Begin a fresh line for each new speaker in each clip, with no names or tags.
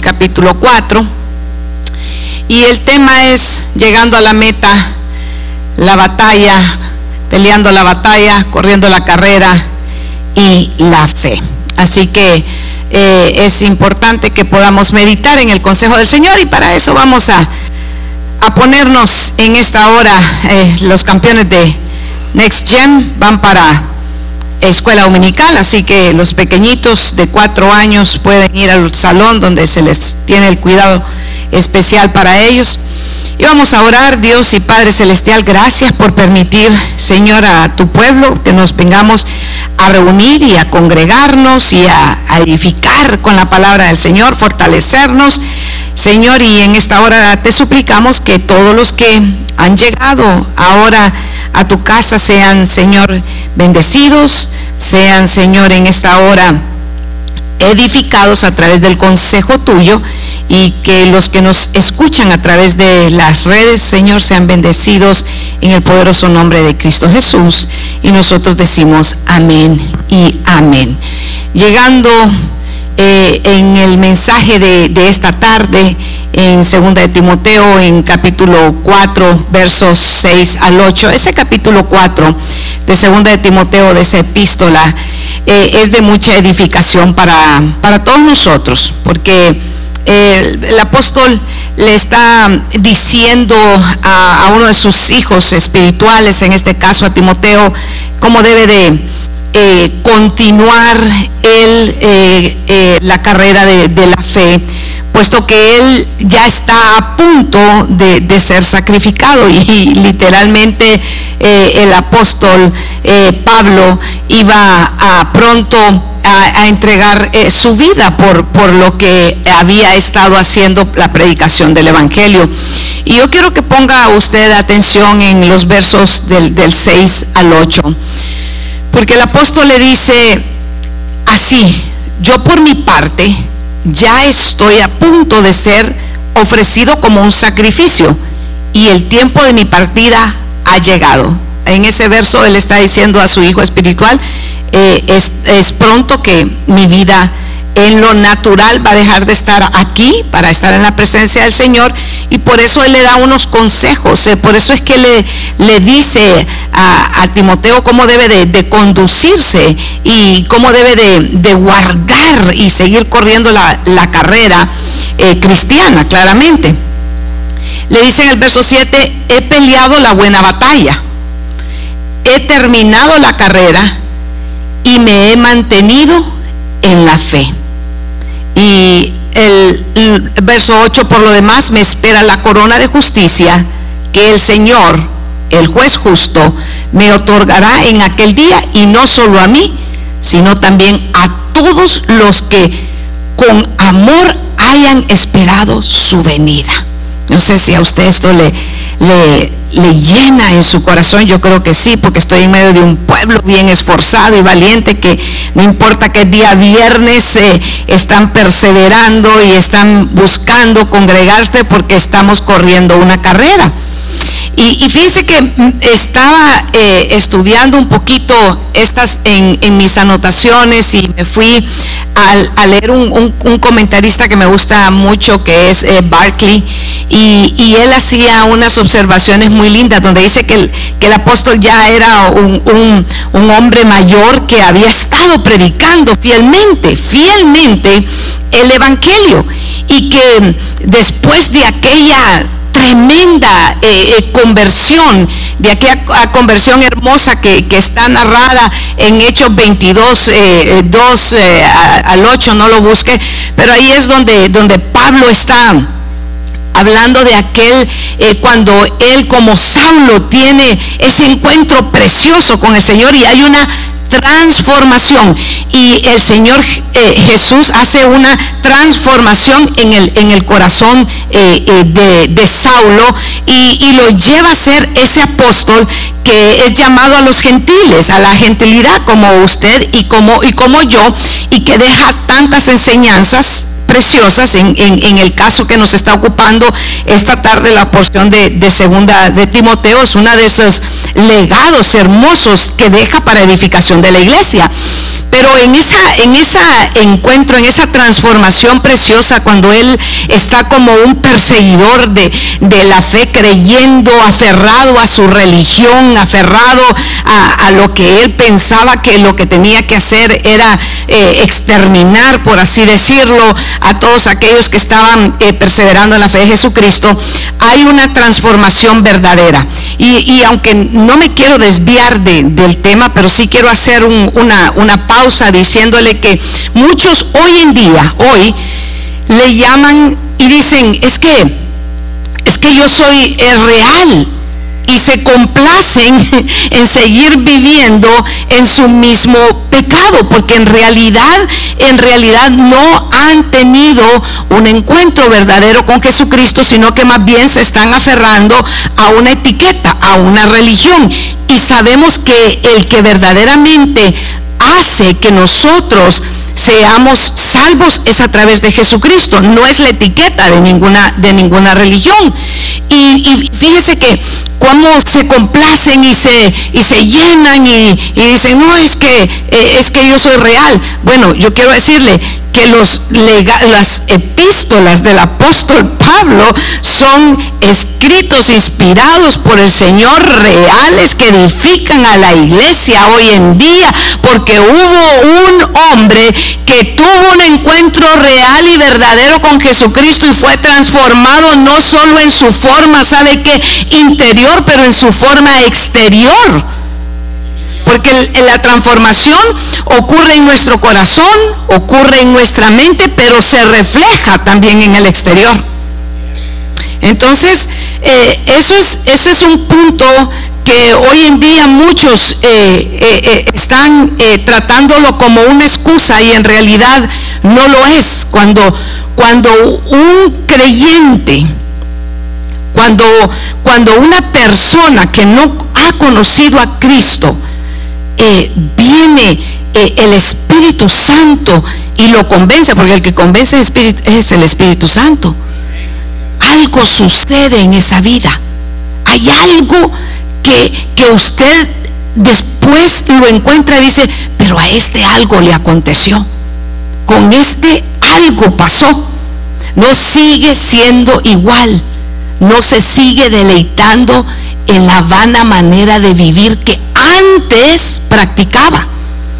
capítulo 4. Y el tema es llegando a la meta, la batalla, peleando la batalla, corriendo la carrera y la fe. Así que eh, es importante que podamos meditar en el consejo del Señor y para eso vamos a, a ponernos en esta hora, eh, los campeones de Next Gen van para escuela dominical, así que los pequeñitos de cuatro años pueden ir al salón donde se les tiene el cuidado especial para ellos. Y vamos a orar, Dios y Padre Celestial, gracias por permitir, Señor, a tu pueblo que nos vengamos a reunir y a congregarnos y a, edificar con la palabra del Señor, fortalecernos. Señor, y en esta hora te suplicamos que todos los que han llegado ahora a tu casa sean, Señor, bendecidos, sean, Señor, en esta hora edificados a través del consejo tuyo y que los que nos escuchan a través de las redes, Señor, sean bendecidos en el poderoso nombre de Cristo Jesús. Y nosotros decimos amén y amén. Llegando eh, en el mensaje de, esta tarde, en segunda de Timoteo, en capítulo 4, versos 6 al 8, ese capítulo 4 de segunda de Timoteo, de esa epístola, eh, es de mucha edificación para, para todos nosotros, porque el, el, apóstol le está diciendo a, a, uno de sus hijos espirituales, en este caso a Timoteo, cómo debe de eh, continuar él eh, eh, la carrera de, la fe, puesto que él ya está a punto de, ser sacrificado y, literalmente el apóstol Pablo iba a pronto a, entregar su vida por, por lo que había estado haciendo la predicación del Evangelio. Y yo quiero que ponga usted atención en los versos del, del 6 al 8, porque el apóstol le dice así, yo por mi parte ya estoy a punto de ser ofrecido como un sacrificio y el tiempo de mi partida ha llegado. En ese verso él está diciendo a su hijo espiritual, eh, es, es, pronto que mi vida en lo natural va a dejar de estar aquí para estar en la presencia del Señor y por eso Él le da unos consejos, eh, por eso es que le, le dice a, a, Timoteo cómo debe de, conducirse y cómo debe de, de, guardar y seguir corriendo la, la carrera eh, cristiana, claramente. Le dice en el verso 7, he peleado la buena batalla, he terminado la carrera, y me he mantenido en la fe. Y el, verso 8, por lo demás, me espera la corona de justicia que el Señor, el juez justo, me otorgará en aquel día y no solo a mí, sino también a todos los que con amor hayan esperado su venida. No sé si a usted esto le, le, llena en su corazón, yo creo que sí, porque estoy en medio de un pueblo bien esforzado y valiente que no importa que día viernes eh, están perseverando y están buscando congregarse porque estamos corriendo una carrera. Y, fíjense que estaba eh, estudiando un poquito estas en, mis anotaciones y me fui a, leer un, comentarista que me gusta mucho, que es eh, Barclay, y, y, él hacía unas observaciones muy lindas, donde dice que el, que el apóstol ya era un, un hombre mayor que había estado predicando fielmente, fielmente el Evangelio, y que después de aquella tremenda eh, eh, conversión, de aquella conversión hermosa que, está narrada en Hechos 22, eh, 2 eh, al 8, no lo busque, pero ahí es donde, donde Pablo está hablando de aquel cuando él como Saulo tiene ese encuentro precioso con el Señor y hay una transformación. Y el Señor eh, Jesús hace una transformación en el, en el corazón eh, eh, de, de, Saulo y, y, lo lleva a ser ese apóstol que es llamado a los gentiles, a la gentilidad como usted y como, y como yo y que deja tantas enseñanzas preciosas en, el caso que nos está ocupando esta tarde la porción de, de, segunda de Timoteo. Es una de esos legados hermosos que deja para edificación de la iglesia Pero en esa, ese encuentro, en esa transformación preciosa, cuando él está como un perseguidor de, la fe, creyendo, aferrado a su religión, aferrado a, lo que él pensaba que lo que tenía que hacer era eh, exterminar, por así decirlo, a todos aquellos que estaban eh, perseverando en la fe de Jesucristo, hay una transformación verdadera. Y, aunque no me quiero desviar del tema, pero sí quiero hacer una pausa diciéndole que muchos hoy en día, hoy, le llaman y dicen, es que, es que yo soy real y se complacen en seguir viviendo en su mismo pecado, porque en realidad, en realidad no han tenido un encuentro verdadero con Jesucristo, sino que más bien se están aferrando a una etiqueta, a una religión. Y sabemos que el que verdaderamente hace que nosotros seamos salvos es a través de Jesucristo, no es la etiqueta de ninguna, de ninguna religión. Y, fíjese que cómo se complacen y se, y se llenan y, dicen, no, es que, eh, es que yo soy real. Bueno, yo quiero decirle que los las epístolas del apóstol Pablo son escritos inspirados por el Señor reales que edifican a la iglesia hoy en día, porque hubo un hombre que tuvo un encuentro real y verdadero con Jesucristo y fue transformado no solo en su forma, ¿sabe qué? Interior, pero en su forma exterior. Porque la transformación ocurre en nuestro corazón, ocurre en nuestra mente, pero se refleja también en el exterior. Entonces, eh, eso es, ese es un punto que hoy en día muchos eh, eh, están tratándolo como una excusa y en realidad no lo es. Cuando, cuando un creyente, cuando, cuando una persona que no ha conocido a Cristo, eh, viene eh, el Espíritu Santo y lo convence, porque el que convence es el Espíritu Santo. Algo sucede en esa vida. Hay algo que, que usted después lo encuentra y dice, pero a este algo le aconteció. Con este algo pasó. No sigue siendo igual. No se sigue deleitando en la vana manera de vivir que antes practicaba.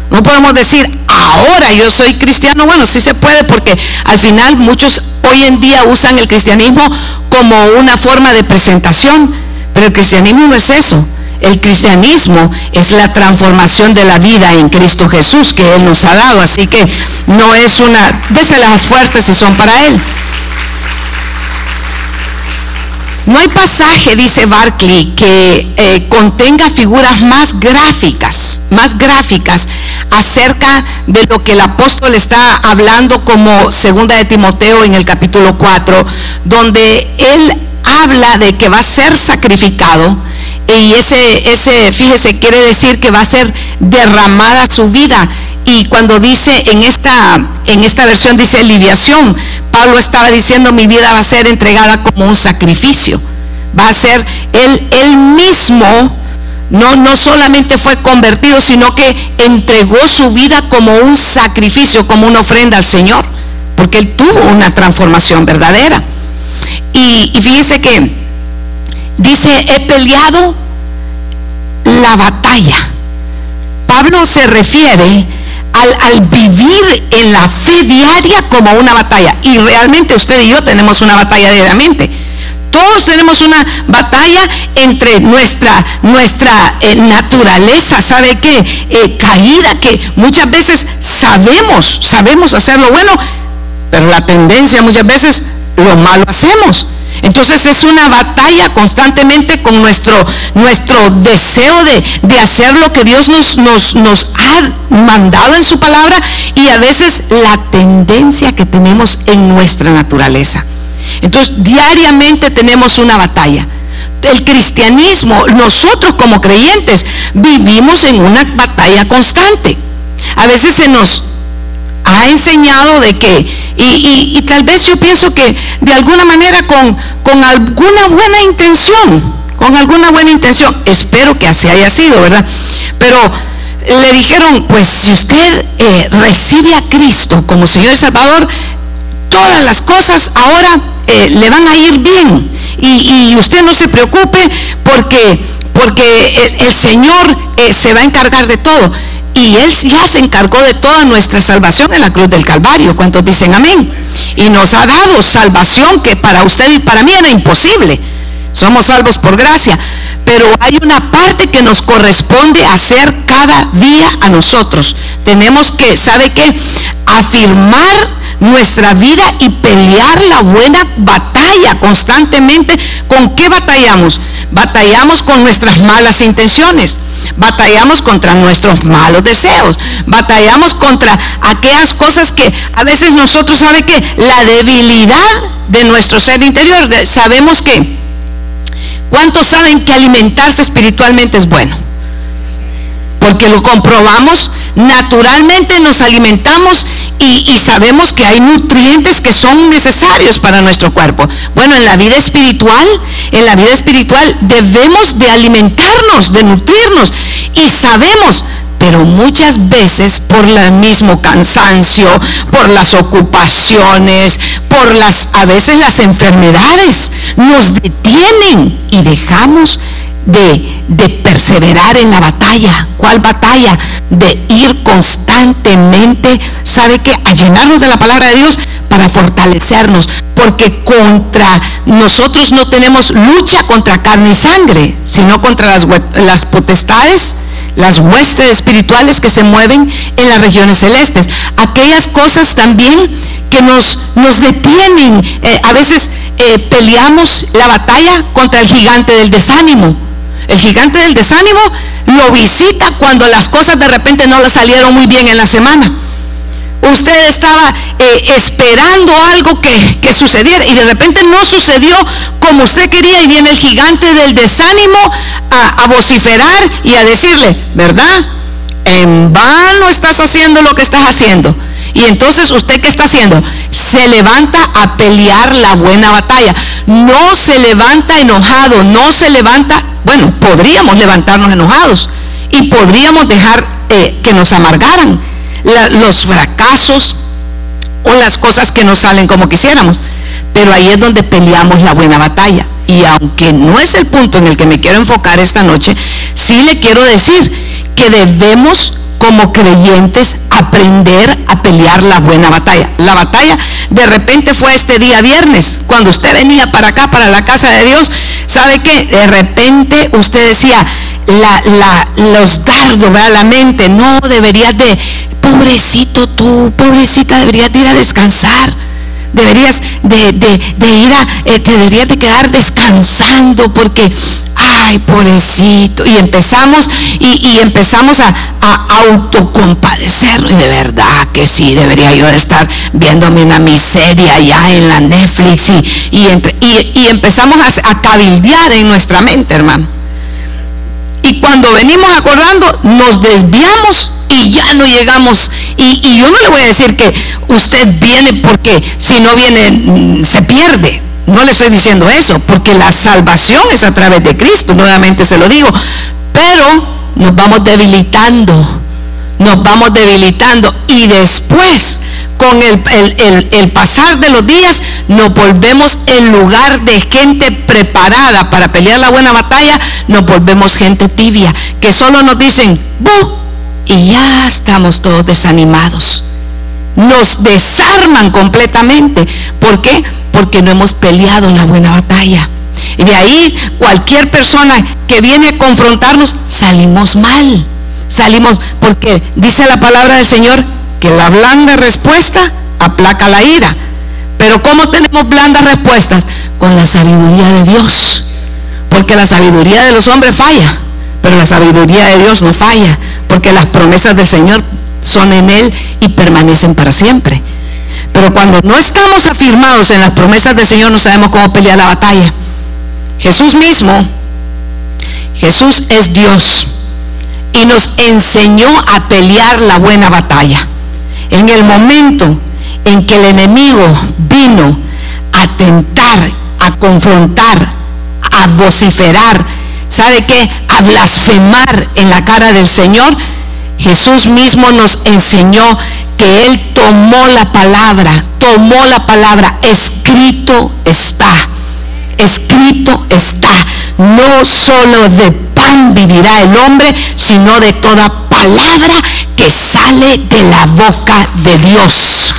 No podemos decir, ahora yo soy cristiano. Bueno, sí se puede porque al final muchos hoy en día usan el cristianismo como una forma de presentación, pero el cristianismo no es eso. El cristianismo es la transformación de la vida en Cristo Jesús que Él nos ha dado. Así que no es una, déselas fuertes si son para Él. No hay pasaje, dice Barclay, que eh, contenga figuras más gráficas, más gráficas acerca de lo que el apóstol está hablando como segunda de Timoteo en el capítulo 4, donde él habla de que va a ser sacrificado y ese, ese, fíjese, quiere decir que va a ser derramada su vida y cuando dice en esta, en esta versión dice liviación, Pablo estaba diciendo mi vida va a ser entregada como un sacrificio. Va a ser él, él mismo, no, no solamente fue convertido, sino que entregó su vida como un sacrificio, como una ofrenda al Señor, porque él tuvo una transformación verdadera. Y, y fíjese que dice, he peleado la batalla. Pablo se refiere al, vivir en la fe diaria como una batalla. Y realmente usted y yo tenemos una batalla diariamente. Todos tenemos una batalla entre nuestra, nuestra eh, naturaleza, ¿sabe qué? Eh, caída, que muchas veces sabemos, sabemos hacer lo bueno, pero la tendencia muchas veces lo malo hacemos. Entonces es una batalla constantemente con nuestro, nuestro deseo de, hacer lo que Dios nos, nos, nos ha mandado en su palabra y a veces la tendencia que tenemos en nuestra naturaleza. Entonces diariamente tenemos una batalla. El cristianismo, nosotros como creyentes, vivimos en una batalla constante. A veces se nos ha enseñado de que, y, tal vez yo pienso que de alguna manera con, con alguna buena intención, con alguna buena intención, espero que así haya sido, ¿verdad? Pero le dijeron, pues si usted eh, recibe a Cristo como Señor y Salvador, todas las cosas ahora eh, le van a ir bien. Y, usted no se preocupe porque, porque el, Señor eh, se va a encargar de todo. Y Él ya se encargó de toda nuestra salvación en la cruz del Calvario. ¿Cuántos dicen amén? Y nos ha dado salvación que para usted y para mí era imposible. Somos salvos por gracia. Pero hay una parte que nos corresponde hacer cada día a nosotros. Tenemos que, ¿sabe qué? Afirmar nuestra vida y pelear la buena batalla constantemente. ¿Con qué batallamos? Batallamos con nuestras malas intenciones. Batallamos contra nuestros malos deseos. Batallamos contra aquellas cosas que a veces nosotros sabe que la debilidad de nuestro ser interior, sabemos que ¿cuántos saben que alimentarse espiritualmente es bueno? Porque lo comprobamos, naturalmente nos alimentamos y, sabemos que hay nutrientes que son necesarios para nuestro cuerpo. Bueno, en la vida espiritual, en la vida espiritual debemos de alimentarnos, de nutrirnos y sabemos, pero muchas veces por el mismo cansancio, por las ocupaciones, por las a veces las enfermedades nos detienen y dejamos de, perseverar en la batalla. ¿Cuál batalla? De ir constantemente, ¿sabe qué? A llenarnos de la palabra de Dios para fortalecernos. Porque contra nosotros no tenemos lucha contra carne y sangre, sino contra las, potestades, las huestes espirituales que se mueven en las regiones celestes. Aquellas cosas también que nos, nos detienen. Eh, a veces eh, peleamos la batalla contra el gigante del desánimo el gigante del desánimo lo visita cuando las cosas de repente no le salieron muy bien en la semana. Usted estaba eh, esperando algo que, sucediera y de repente no sucedió como usted quería y viene el gigante del desánimo a, a vociferar y a decirle, ¿verdad? En vano estás haciendo lo que estás haciendo. Y entonces usted qué está haciendo? Se levanta a pelear la buena batalla. No se levanta enojado, no se levanta bueno, podríamos levantarnos enojados y podríamos dejar eh, que nos amargaran los fracasos o las cosas que no salen como quisiéramos. Pero ahí es donde peleamos la buena batalla. Y aunque no es el punto en el que me quiero enfocar esta noche, sí le quiero decir que debemos como creyentes aprender a pelear la buena batalla. La batalla de repente fue este día viernes, cuando usted venía para acá, para la casa de Dios, ¿sabe que De repente usted decía, los dardos, a la mente, no deberías de, pobrecito tú, pobrecita, deberías de ir a descansar deberías de, ir a, eh, te deberías de quedar descansando porque, ay, pobrecito. Y empezamos, y, empezamos a, a autocompadecernos. Y de verdad que sí, debería yo de estar viéndome una miseria allá en la Netflix. Y, y, empezamos a, a cabildear en nuestra mente, hermano. Cuando venimos acordando, nos desviamos y ya no llegamos. Y, yo no le voy a decir que usted viene porque si no viene mm, se pierde. No le estoy diciendo eso, porque la salvación es a través de Cristo, nuevamente se lo digo. Pero nos vamos debilitando, nos vamos debilitando y después con el, el, pasar de los días nos volvemos en lugar de gente preparada para pelear la buena batalla, nos volvemos gente tibia, que solo nos dicen, ¡bu! y ya estamos todos desanimados. Nos desarman completamente. ¿Por qué? Porque no hemos peleado la buena batalla. Y de ahí cualquier persona que viene a confrontarnos, salimos mal. Salimos porque dice la palabra del Señor que la blanda respuesta aplaca la ira. Pero ¿cómo tenemos blandas respuestas? Con la sabiduría de Dios. Porque la sabiduría de los hombres falla, pero la sabiduría de Dios no falla porque las promesas del Señor son en Él y permanecen para siempre. Pero cuando no estamos afirmados en las promesas del Señor, no sabemos cómo pelear la batalla. Jesús mismo, Jesús es Dios y nos enseñó a pelear la buena batalla. En el momento en que el enemigo vino a tentar, a confrontar, a vociferar, ¿sabe qué? A blasfemar en la cara del Señor. Jesús mismo nos enseñó que Él tomó la palabra, tomó la palabra, escrito está, escrito está. No solo de pan vivirá el hombre, sino de toda palabra que sale de la boca de Dios.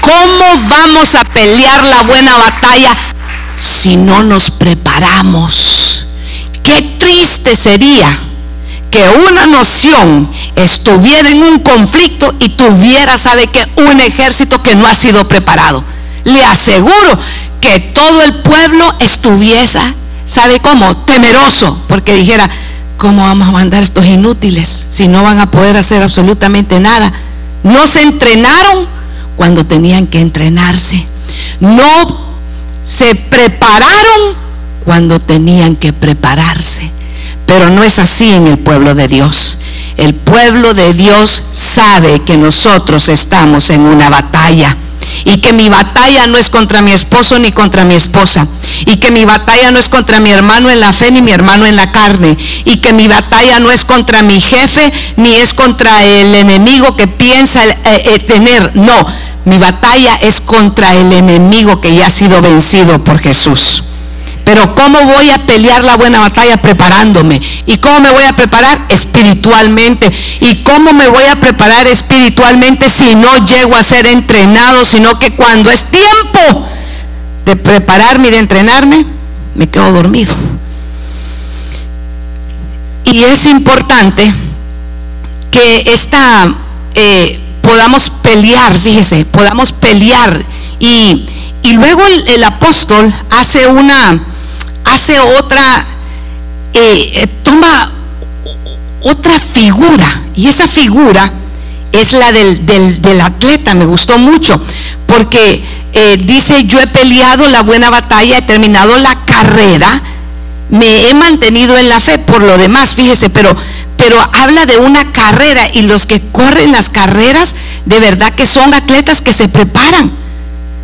¿Cómo vamos a pelear la buena batalla si no nos preparamos? Qué triste sería que una nación estuviera en un conflicto y tuviera, sabe que, un ejército que no ha sido preparado. Le aseguro que todo el pueblo estuviese, ¿sabe cómo? Temeroso, porque dijera, ¿cómo vamos a mandar estos inútiles si no van a poder hacer absolutamente nada? No se entrenaron cuando tenían que entrenarse. No se prepararon cuando tenían que prepararse. Pero no es así en el pueblo de Dios. El pueblo de Dios sabe que nosotros estamos en una batalla y que mi batalla no es contra mi esposo ni contra mi esposa y que mi batalla no es contra mi hermano en la fe ni mi hermano en la carne y que mi batalla no es contra mi jefe ni es contra el enemigo que piensa eh, eh, tener, no, mi batalla es contra el enemigo que ya ha sido vencido por Jesús. Pero ¿cómo voy a pelear la buena batalla? Preparándome. ¿Y cómo me voy a preparar? Espiritualmente. ¿Y cómo me voy a preparar espiritualmente si no llego a ser entrenado, sino que cuando es tiempo de prepararme y de entrenarme, me quedo dormido? Y es importante que esta, eh, podamos pelear, fíjese, podamos pelear. Y, y luego el apóstol hace una hace otra, eh, eh, toma otra figura. Y esa figura es la del, del, atleta. Me gustó mucho porque eh, dice, yo he peleado la buena batalla, he terminado la carrera, me he mantenido en la fe por lo demás, fíjese, pero, pero habla de una carrera y los que corren las carreras, de verdad que son atletas que se preparan.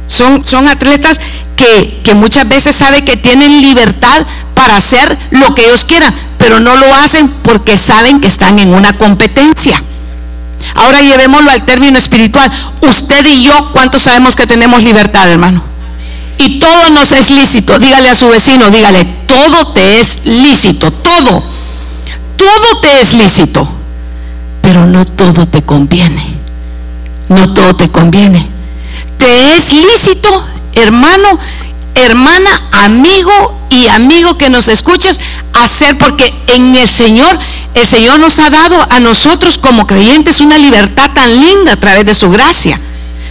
Son, son atletas que, muchas veces sabe que tienen libertad para hacer lo que ellos quieran, pero no lo hacen porque saben que están en una competencia. Ahora llevémoslo al término espiritual. Usted y yo, ¿cuántos sabemos que tenemos libertad, hermano? Y todo nos es lícito. Dígale a su vecino, dígale, todo te es lícito, todo. Todo te es lícito, pero no todo te conviene. No todo te conviene. Te es lícito hermano, hermana, amigo y amigo que nos escuchas, hacer, porque en el Señor, el Señor nos ha dado a nosotros como creyentes una libertad tan linda a través de su gracia.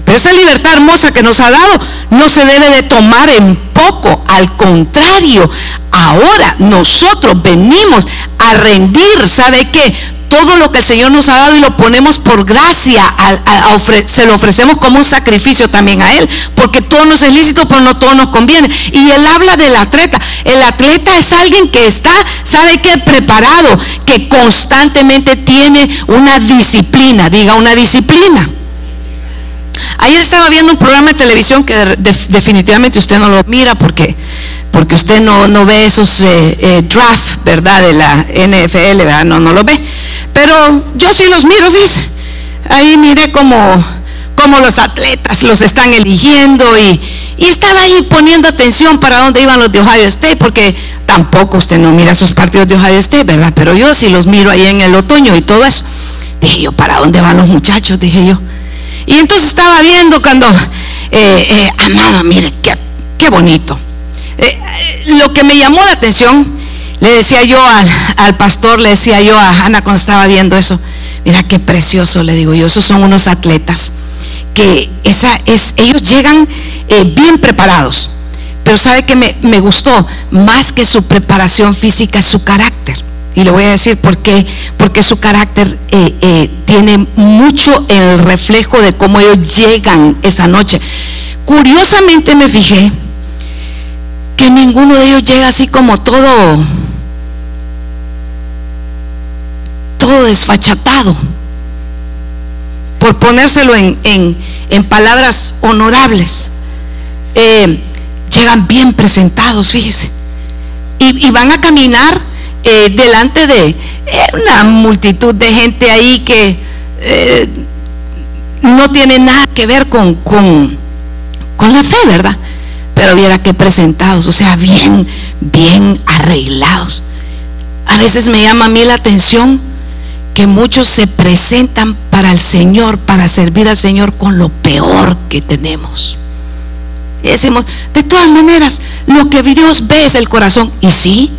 Pero esa libertad hermosa que nos ha dado no se debe de tomar en poco, al contrario, ahora nosotros venimos a rendir, ¿sabe qué? Todo lo que el Señor nos ha dado y lo ponemos por gracia, se lo ofrecemos como un sacrificio también a Él, porque todo nos es lícito, pero no todo nos conviene. Y Él habla del atleta. El atleta es alguien que está, ¿sabe qué? Preparado, que constantemente tiene una disciplina, diga una disciplina. Ayer estaba viendo un programa de televisión que definitivamente usted no lo mira porque, porque usted no, no ve esos eh, eh, draft, ¿verdad? De la NFL, ¿verdad? No, no lo ve. Pero yo sí los miro, dice. Ahí miré como, como los atletas los están eligiendo y, estaba ahí poniendo atención para dónde iban los de Ohio State, porque tampoco usted no mira esos partidos de Ohio State, ¿verdad? Pero yo sí los miro ahí en el otoño y todo eso. Dije yo, ¿para dónde van los muchachos? Dije yo. Y entonces estaba viendo cuando, eh, eh, amada, mire, qué, qué bonito. Eh, lo que me llamó la atención le decía yo al, pastor, le decía yo a Ana cuando estaba viendo eso, mira qué precioso, le digo yo, esos son unos atletas que esa es, ellos llegan eh, bien preparados, pero sabe que me, gustó más que su preparación física, su carácter. Y le voy a decir por qué, porque su carácter eh, eh, tiene mucho el reflejo de cómo ellos llegan esa noche. Curiosamente me fijé que ninguno de ellos llega así como todo todo desfachatado, por ponérselo en, en, palabras honorables. Eh, llegan bien presentados, fíjese. Y, van a caminar eh, delante de eh, una multitud de gente ahí que no tiene nada que ver con, con, con la fe, ¿verdad? Pero viera que presentados, o sea, bien, bien arreglados. A veces me llama a mí la atención que muchos se presentan para el Señor, para servir al Señor con lo peor que tenemos. Y decimos, de todas maneras, lo que Dios ve es el corazón. Y sí,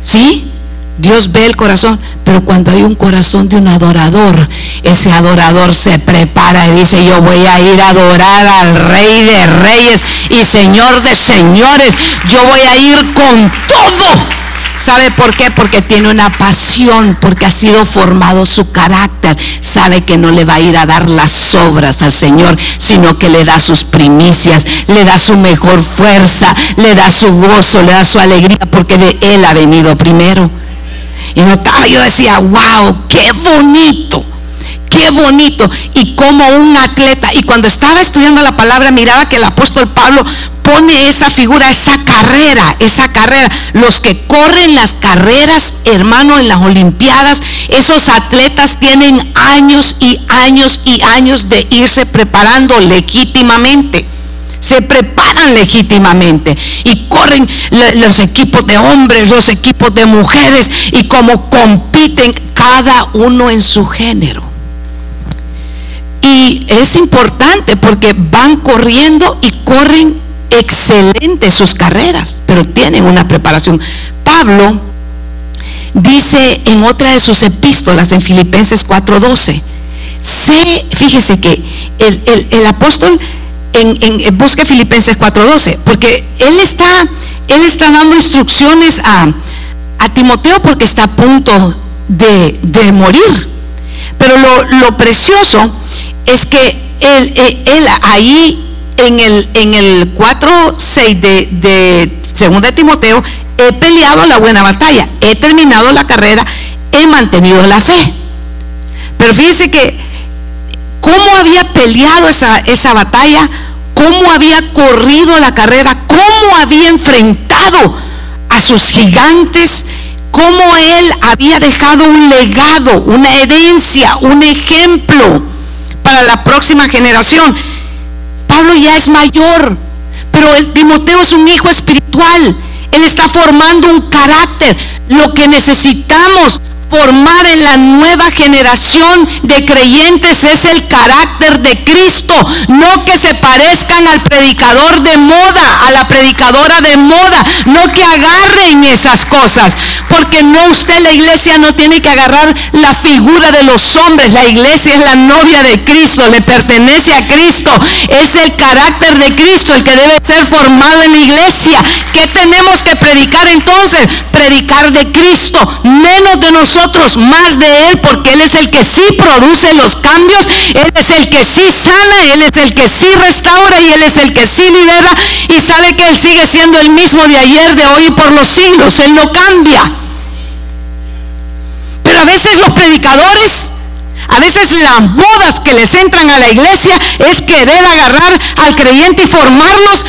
sí, Dios ve el corazón, pero cuando hay un corazón de un adorador, ese adorador se prepara y dice, yo voy a ir a adorar al Rey de Reyes y Señor de Señores, yo voy a ir con todo ¿Sabe por qué? Porque tiene una pasión, porque ha sido formado su carácter. Sabe que no le va a ir a dar las obras al Señor, sino que le da sus primicias, le da su mejor fuerza, le da su gozo, le da su alegría, porque de Él ha venido primero. Y yo decía, wow, qué bonito qué bonito. Y como un atleta, y cuando estaba estudiando la palabra, miraba que el apóstol Pablo pone esa figura, esa carrera, esa carrera. Los que corren las carreras, hermano, en las Olimpiadas, esos atletas tienen años y años y años de irse preparando legítimamente se preparan legítimamente y corren los equipos de hombres, los equipos de mujeres y como compiten cada uno en su género. Y es importante porque van corriendo y corren excelentes sus carreras, pero tienen una preparación. Pablo dice en otra de sus epístolas, en Filipenses 4:12, sé, fíjese que el, apóstol en, en, busque Filipenses 4:12, porque él está, él está dando instrucciones a, Timoteo porque está a punto de, morir. Pero lo, precioso es que él, él ahí en el, en el 4.6 de, de 2 de Timoteo, he peleado la buena batalla, he terminado la carrera, he mantenido la fe. Pero fíjese que cómo había peleado esa, esa batalla, cómo había corrido la carrera, cómo había enfrentado a sus gigantes, cómo él había dejado un legado, una herencia, un ejemplo para la próxima generación. Pablo ya es mayor, pero el Timoteo es un hijo espiritual. Él está formando un carácter. Lo que necesitamos formar en la nueva generación de creyentes es el carácter de Cristo, no que se parezcan al predicador de moda, a la predicadora de moda, no que agarren esas cosas, porque no usted la iglesia no tiene que agarrar la figura de los hombres, la iglesia es la novia de Cristo, le pertenece a Cristo, es el carácter de Cristo el que debe ser formado en la iglesia. ¿Qué tenemos que predicar entonces? Predicar de Cristo, menos de nosotros más de Él, porque Él es el que sí produce los cambios, Él es el que sí sana, Él es el que sí restaura y Él es el que sí libera y sabe que Él sigue siendo el mismo de ayer, de hoy y por los siglos, Él no cambia. Pero a veces los predicadores, a veces las modas que les entran a la iglesia es querer agarrar al creyente y formarlos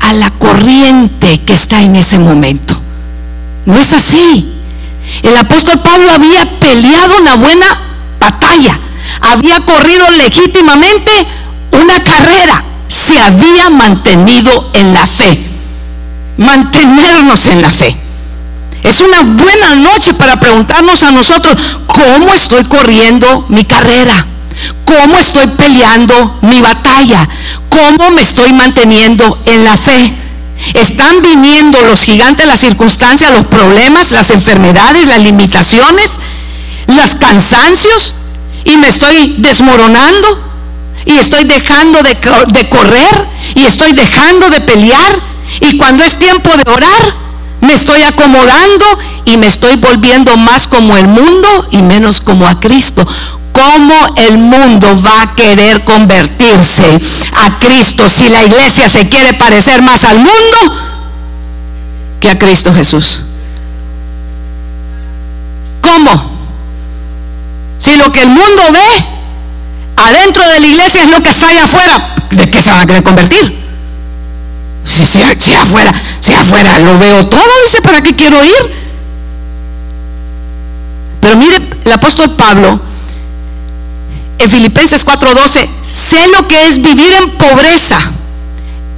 a la corriente que está en ese momento. No es así. El apóstol Pablo había peleado una buena batalla, había corrido legítimamente una carrera, se había mantenido en la fe. Mantenernos en la fe. Es una buena noche para preguntarnos a nosotros, ¿cómo estoy corriendo mi carrera? ¿Cómo estoy peleando mi batalla? ¿Cómo me estoy manteniendo en la fe? Están viniendo los gigantes, las circunstancias, los problemas, las enfermedades, las limitaciones, los cansancios y me estoy desmoronando y estoy dejando de, de, correr y estoy dejando de pelear y cuando es tiempo de orar me estoy acomodando y me estoy volviendo más como el mundo y menos como a Cristo. ¿Cómo el mundo va a querer convertirse a Cristo si la iglesia se quiere parecer más al mundo que a Cristo Jesús? ¿Cómo? Si lo que el mundo ve adentro de la iglesia es lo que está allá afuera, ¿de qué se van a querer convertir? Si, si, afuera, si afuera lo veo todo, dice, ¿para qué quiero ir? el apóstol Pablo en Filipenses 4:12, sé lo que es vivir en pobreza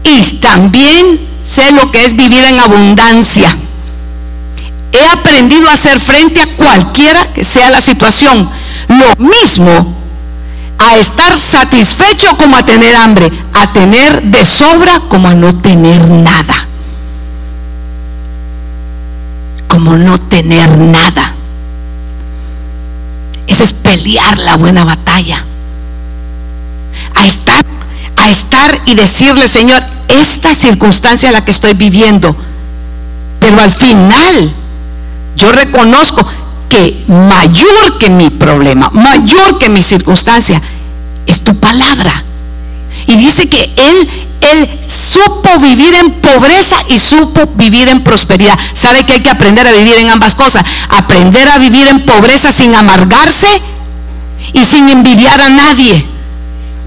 y también sé lo que es vivir en abundancia. He aprendido a hacer frente a cualquiera que sea la situación. Lo mismo a estar satisfecho como a tener hambre, a tener de sobra como a no tener nada. Como no tener nada. Eso es pelear la buena batalla. A estar, a estar y decirle, Señor, esta circunstancia la que estoy viviendo. Pero al final yo reconozco que mayor que mi problema, mayor que mi circunstancia, es tu palabra. Y dice que Él, Él supo vivir en pobreza y supo vivir en prosperidad. ¿Sabe que hay que aprender a vivir en ambas cosas? Aprender a vivir en pobreza sin amargarse y sin envidiar a nadie.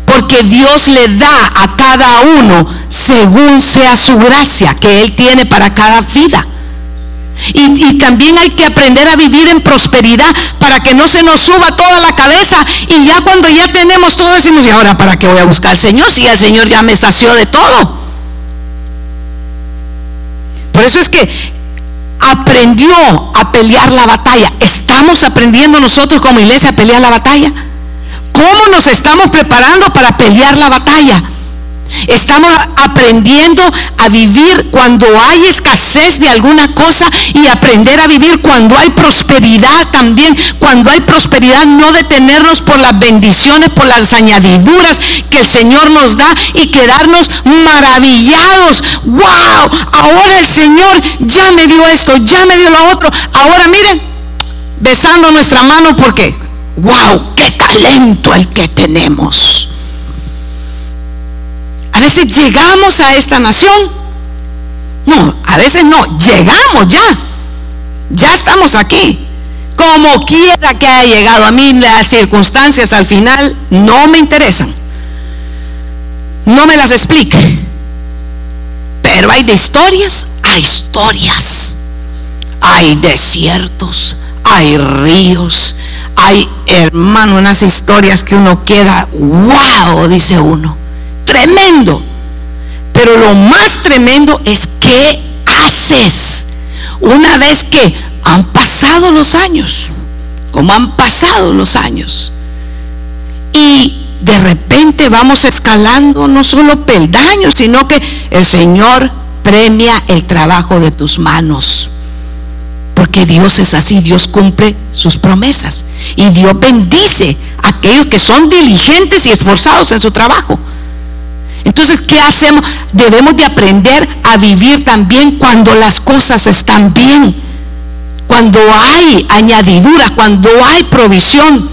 Porque Dios le da a cada uno según sea su gracia que Él tiene para cada vida. Y, también hay que aprender a vivir en prosperidad para que no se nos suba toda la cabeza. Y ya cuando ya tenemos todo decimos, ¿y ahora para qué voy a buscar al Señor si el Señor ya me sació de todo? Por eso es que aprendió a pelear la batalla. ¿Estamos aprendiendo nosotros como iglesia a pelear la batalla? ¿Cómo nos estamos preparando para pelear la batalla? Estamos aprendiendo a vivir cuando hay escasez de alguna cosa y aprender a vivir cuando hay prosperidad también. Cuando hay prosperidad, no detenernos por las bendiciones, por las añadiduras que el Señor nos da y quedarnos maravillados. ¡Wow! Ahora el Señor ya me dio esto, ya me dio lo otro. Ahora miren, besando nuestra mano porque, ¡wow! ¡Qué talento el que tenemos! A veces llegamos a esta nación. No, a veces no, llegamos ya. Ya estamos aquí. Como quiera que haya llegado a mí, las circunstancias al final no me interesan. No me las explique. Pero hay de historias hay historias. Hay desiertos, hay ríos, hay, hermano, unas historias que uno queda, wow, dice uno tremendo. Pero lo más tremendo es qué haces una vez que han pasado los años, como han pasado los años. Y de repente vamos escalando no solo peldaños, sino que el Señor premia el trabajo de tus manos. Porque Dios es así, Dios cumple sus promesas. Y Dios bendice a aquellos que son diligentes y esforzados en su trabajo. Entonces, ¿qué hacemos? Debemos de aprender a vivir también cuando las cosas están bien, cuando hay añadidura, cuando hay provisión.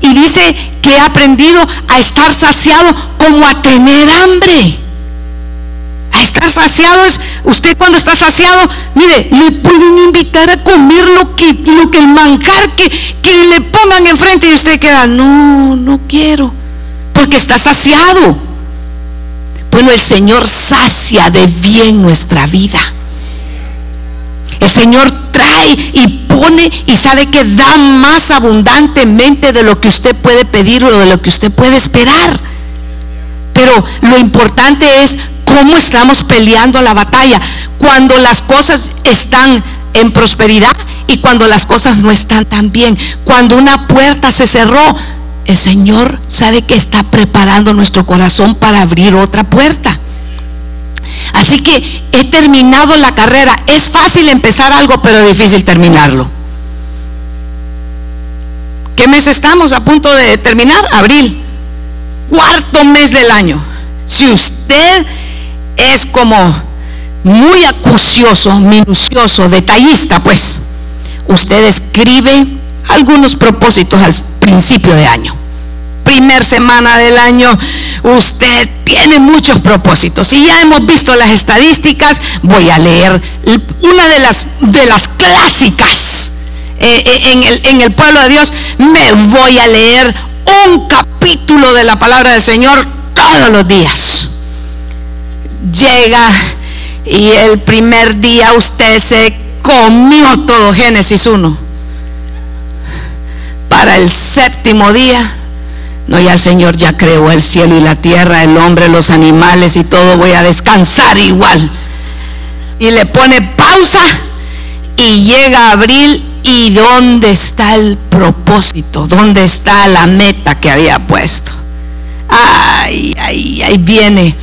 Y dice que ha aprendido a estar saciado como a tener hambre. A estar saciado es, usted cuando está saciado, mire, le pueden invitar a comer lo que, lo que el manjar que, que le pongan enfrente y usted queda, no, no quiero, porque está saciado. Bueno, el Señor sacia de bien nuestra vida. El Señor trae y pone y sabe que da más abundantemente de lo que usted puede pedir o de lo que usted puede esperar. Pero lo importante es cómo estamos peleando la batalla. Cuando las cosas están en prosperidad y cuando las cosas no están tan bien. Cuando una puerta se cerró, el Señor sabe que está preparando nuestro corazón para abrir otra puerta. Así que he terminado la carrera. Es fácil empezar algo, pero difícil terminarlo. ¿Qué mes estamos a punto de terminar? Abril. Cuarto mes del año. Si usted es como muy acucioso, minucioso, detallista, pues usted escribe algunos propósitos al principio de año primer semana del año, usted tiene muchos propósitos. Y ya hemos visto las estadísticas, voy a leer una de las, de las clásicas eh, eh, en, el, en el pueblo de Dios. Me voy a leer un capítulo de la palabra del Señor todos los días. Llega y el primer día usted se comió todo Génesis 1 para el séptimo día. No, ya el Señor ya creó el cielo y la tierra, el hombre, los animales y todo. Voy a descansar igual. Y le pone pausa y llega abril. ¿Y dónde está el propósito? ¿Dónde está la meta que había puesto? Ay, ay, ahí viene.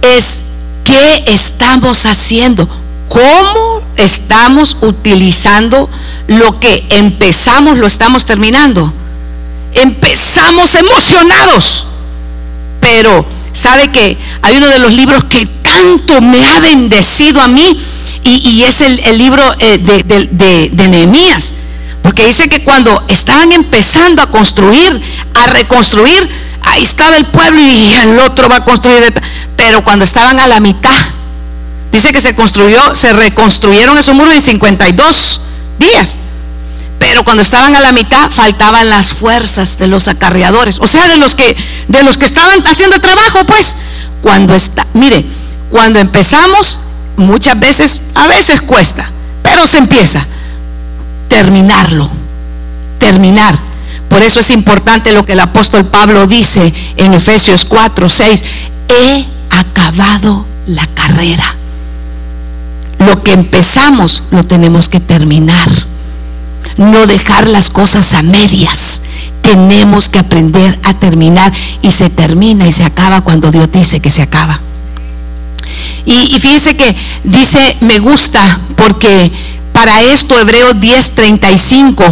Es qué estamos haciendo. ¿Cómo estamos utilizando lo que empezamos, lo estamos terminando? Empezamos emocionados, pero sabe que hay uno de los libros que tanto me ha bendecido a mí y, es el, libro eh, de, de Nehemías, porque dice que cuando estaban empezando a construir, a reconstruir, ahí estaba el pueblo y el otro va a construir, pero cuando estaban a la mitad, dice que se construyó, se reconstruyeron esos muros en 52 días. Pero cuando estaban a la mitad faltaban las fuerzas de los acarreadores, o sea, de los que de los que estaban haciendo el trabajo, pues. Cuando está, mire, cuando empezamos muchas veces a veces cuesta, pero se empieza terminarlo. Terminar. Por eso es importante lo que el apóstol Pablo dice en Efesios 4, 6, he acabado la carrera. Lo que empezamos lo tenemos que terminar no dejar las cosas a medias. Tenemos que aprender a terminar y se termina y se acaba cuando Dios dice que se acaba. Y, fíjense que dice, me gusta porque para esto Hebreos 10, 35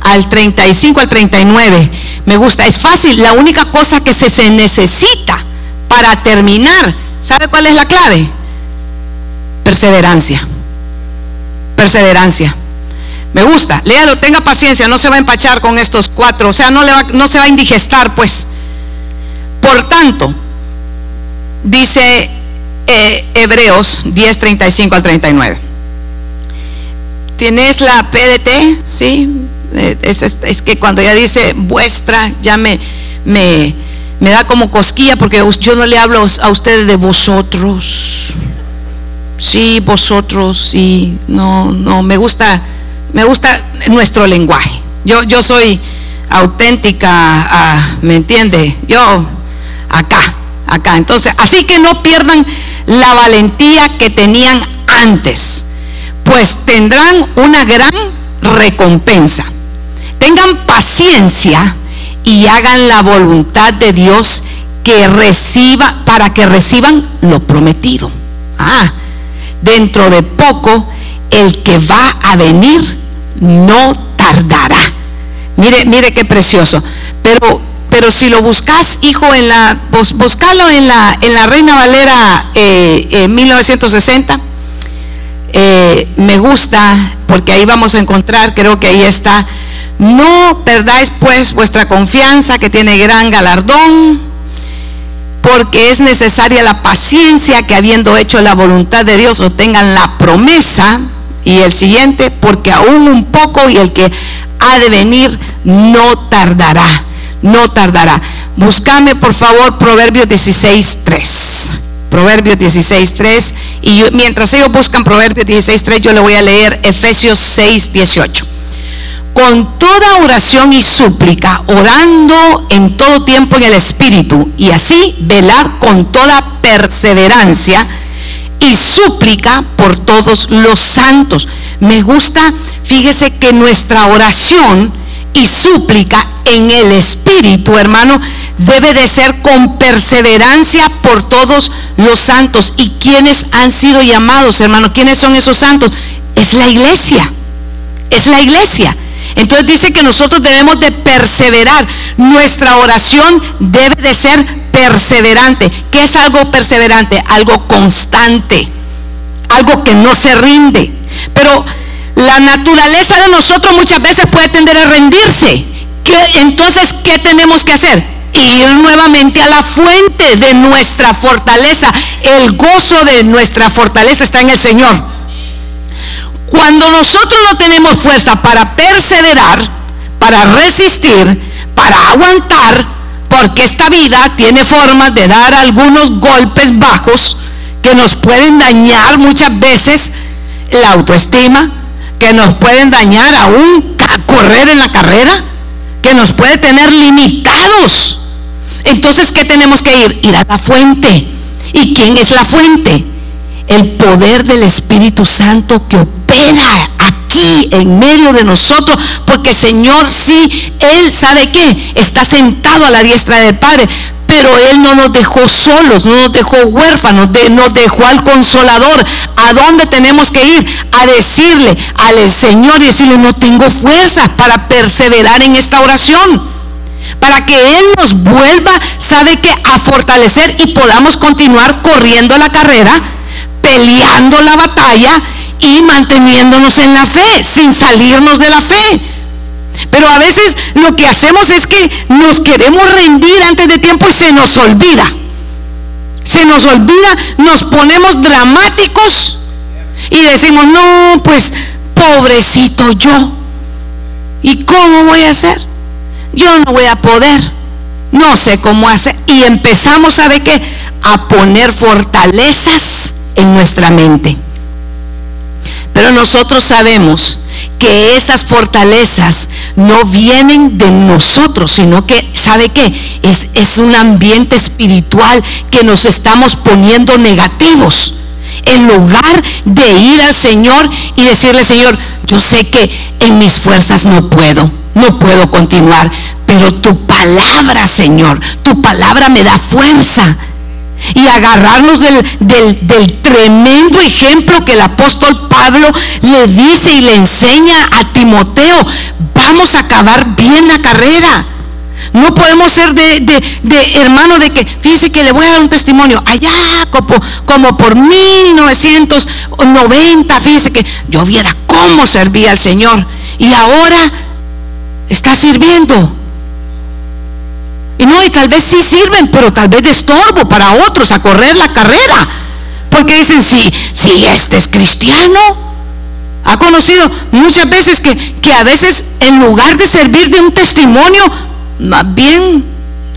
al 35 al 39, me gusta, es fácil, la única cosa que se, se necesita para terminar, ¿sabe cuál es la clave? Perseverancia. Perseverancia. Me gusta, léalo, tenga paciencia, no se va a empachar con estos cuatro, o sea, no, se va a indigestar, pues. Por tanto, dice eh, Hebreos 10, 35 al 39. ¿Tienes la PDT? Sí. Eh, es, que cuando ya dice vuestra, ya me, me, me da como cosquilla porque yo no le hablo a ustedes de vosotros. Sí, vosotros, sí. No, no, me gusta me gusta nuestro lenguaje. Yo, yo soy auténtica, ah, ¿me entiende? Yo acá, acá. Entonces, así que no pierdan la valentía que tenían antes, pues tendrán una gran recompensa. Tengan paciencia y hagan la voluntad de Dios que reciba para que reciban lo prometido. Ah, dentro de poco el que va a venir no tardará. Mire, mire qué precioso. Pero, pero si lo buscas, hijo, en la, buscalo en la, en la Reina Valera eh, 1960. Eh, me gusta porque ahí vamos a encontrar, creo que ahí está. No perdáis pues vuestra confianza que tiene gran galardón, porque es necesaria la paciencia que habiendo hecho la voluntad de Dios obtengan la promesa y el siguiente, porque aún un poco y el que ha de venir no tardará, no tardará. Búscame por favor Proverbios 16.3. Proverbios 16.3 y mientras ellos buscan Proverbios 16.3 yo le voy a leer Efesios 6.18 con toda oración y súplica, orando en todo tiempo en el Espíritu, y así velar con toda perseverancia y súplica por todos los santos. Me gusta, fíjese que nuestra oración y súplica en el Espíritu, hermano, debe de ser con perseverancia por todos los santos. ¿Y quienes han sido llamados, hermano? ¿Quiénes son esos santos? Es la iglesia. Es la iglesia. Entonces dice que nosotros debemos de perseverar. Nuestra oración debe de ser perseverante. ¿Qué es algo perseverante? Algo constante. Algo que no se rinde. Pero la naturaleza de nosotros muchas veces puede tender a rendirse. entonces, ¿qué tenemos que hacer? Ir nuevamente a la fuente de nuestra fortaleza. El gozo de nuestra fortaleza está en el Señor. Cuando nosotros no tenemos fuerza para perseverar, para resistir, para aguantar, porque esta vida tiene formas de dar algunos golpes bajos que nos pueden dañar muchas veces la autoestima, que nos pueden dañar aún correr en la carrera, que nos puede tener limitados. Entonces, ¿qué tenemos que ir? Ir a la fuente. ¿Y quién es la fuente? El poder del Espíritu Santo que opera aquí en medio de nosotros, porque Señor sí, Él sabe qué, está sentado a la diestra del Padre, pero Él no nos dejó solos, no nos dejó huérfanos, nos dejó al consolador. ¿A dónde tenemos que ir? A decirle al Señor y decirle, no tengo fuerzas para perseverar en esta oración. Para que Él nos vuelva, sabe que, a fortalecer y podamos continuar corriendo la carrera, peleando la batalla y manteniéndonos en la fe, sin salirnos de la fe. Pero a veces lo que hacemos es que nos queremos rendir antes de tiempo y se nos olvida. Se nos olvida, nos ponemos dramáticos y decimos, no, pues pobrecito yo. ¿Y cómo voy a hacer? Yo no voy a poder. No sé cómo hacer. Y empezamos, ¿sabe qué? A poner fortalezas en nuestra mente. Pero nosotros sabemos que esas fortalezas no vienen de nosotros, sino que, ¿sabe qué? Es, es un ambiente espiritual que nos estamos poniendo negativos. En lugar de ir al Señor y decirle, Señor, yo sé que en mis fuerzas no puedo, no puedo continuar, pero tu palabra, Señor, tu palabra me da fuerza y agarrarnos del, tremendo ejemplo que el apóstol Pablo le dice y le enseña a Timoteo. Vamos a acabar bien la carrera. No podemos ser de, hermano de que, fíjese que le voy a dar un testimonio, allá como, como por 1990, fíjese que yo viera cómo servía al Señor. Y ahora está sirviendo y no, y tal vez sí sirven, pero tal vez de estorbo para otros a correr la carrera. Porque dicen, si, si este es cristiano, ha conocido muchas veces que, que a veces en lugar de servir de un testimonio, más bien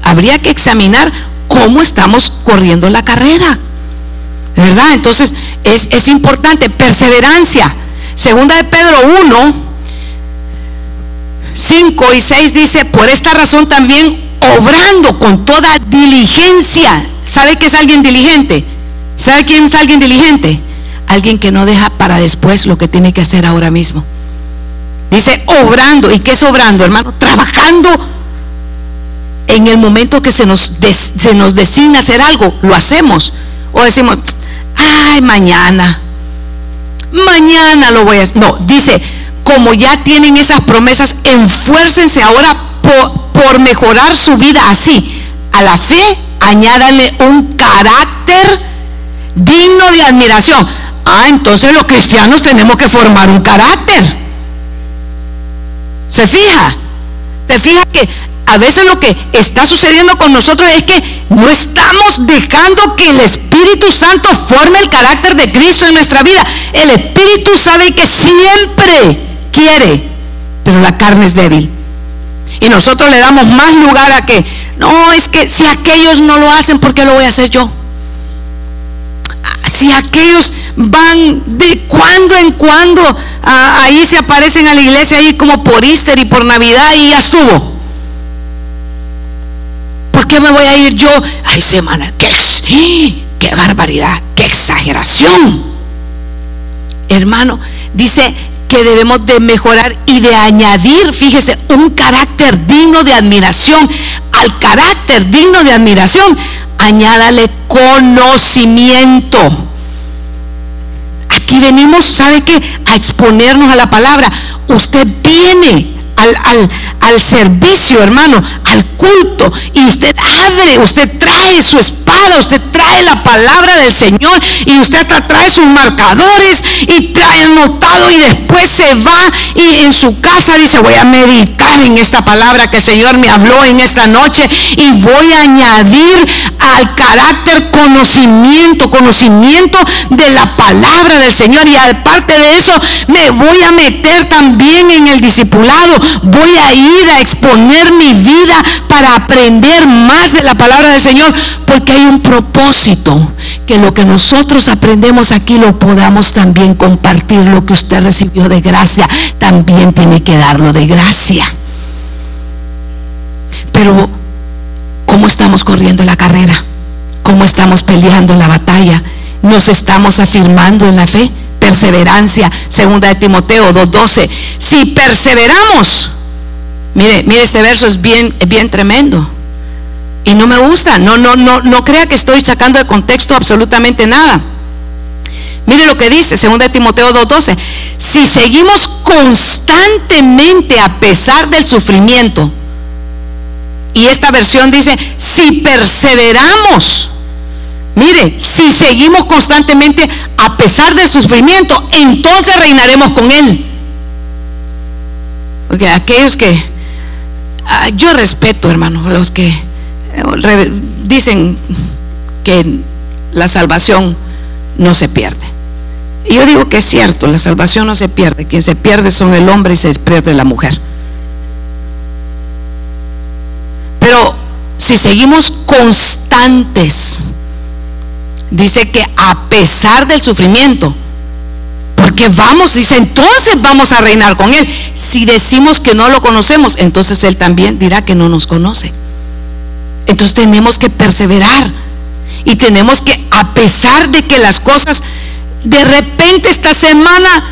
habría que examinar cómo estamos corriendo la carrera. ¿Verdad? Entonces es, es importante, perseverancia. Segunda de Pedro 1, 5 y 6 dice, por esta razón también obrando con toda diligencia. ¿Sabe qué es alguien diligente? ¿Sabe quién es alguien diligente? Alguien que no deja para después lo que tiene que hacer ahora mismo. Dice obrando. ¿Y qué es obrando, hermano? Trabajando en el momento que se nos, se nos designa hacer algo, lo hacemos. O decimos, ay, mañana. Mañana lo voy a hacer. No, dice, como ya tienen esas promesas, enfuércense ahora por, por mejorar su vida así. A la fe añádale un carácter digno de admiración. Ah, entonces los cristianos tenemos que formar un carácter. ¿Se fija? ¿Se fija que a veces lo que está sucediendo con nosotros es que no estamos dejando que el Espíritu Santo forme el carácter de Cristo en nuestra vida? El Espíritu sabe que siempre quiere, pero la carne es débil. Y nosotros le damos más lugar a que, no, es que si aquellos no lo hacen, ¿por qué lo voy a hacer yo? Si aquellos van de cuando en cuando, ahí se aparecen a la iglesia, ahí como por Easter y por Navidad y ya estuvo. ¿Por qué me voy a ir yo? Ay, semana, qué, qué barbaridad, qué exageración. Hermano, dice que debemos de mejorar y de añadir, fíjese, un carácter digno de admiración. Al carácter digno de admiración, añádale conocimiento. Aquí venimos, ¿sabe qué? A exponernos a la palabra. Usted viene al, al, servicio, hermano, al culto. Y usted abre, usted trae su espada, usted trae la palabra del Señor y usted trae sus marcadores y trae anotado y después se va y en su casa dice, voy a meditar en esta palabra que el Señor me habló en esta noche y voy a añadir al carácter conocimiento, conocimiento de la palabra del Señor y aparte de eso me voy a meter también en el discipulado, voy a ir a exponer mi vida para aprender más de la palabra del Señor, porque hay un propósito, que lo que nosotros aprendemos aquí lo podamos también compartir, lo que usted recibió de gracia, también tiene que darlo de gracia. Pero, ¿cómo estamos corriendo la carrera? ¿Cómo estamos peleando la batalla? ¿Nos estamos afirmando en la fe? Perseverancia, segunda de Timoteo 2.12. Si perseveramos, mire, mire, este verso es bien, bien tremendo. Y no me gusta, no, no, no, no crea que estoy sacando de contexto absolutamente nada. Mire lo que dice, 2 Timoteo 2:12. Si seguimos constantemente a pesar del sufrimiento, y esta versión dice, si perseveramos, mire, si seguimos constantemente a pesar del sufrimiento, entonces reinaremos con Él. Porque aquellos que, ah, yo respeto, hermano, los que dicen que la salvación no se pierde. Y yo digo que es cierto, la salvación no se pierde, quien se pierde son el hombre y se pierde la mujer. Pero si seguimos constantes, dice que a pesar del sufrimiento, porque vamos, dice, entonces vamos a reinar con Él. Si decimos que no lo conocemos, entonces Él también dirá que no nos conoce. Entonces tenemos que perseverar y tenemos que, a pesar de que las cosas de repente esta semana